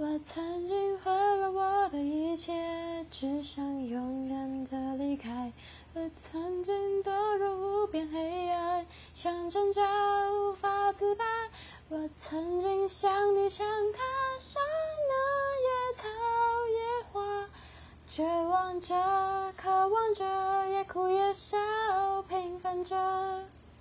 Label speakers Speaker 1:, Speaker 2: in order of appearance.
Speaker 1: 我曾经毁了我的一切，只想永远的离开。我曾经堕入无边黑暗，想挣扎无法自拔。我曾经想你想他，想那野草野花，绝望着，渴望着，也哭也笑，平凡着。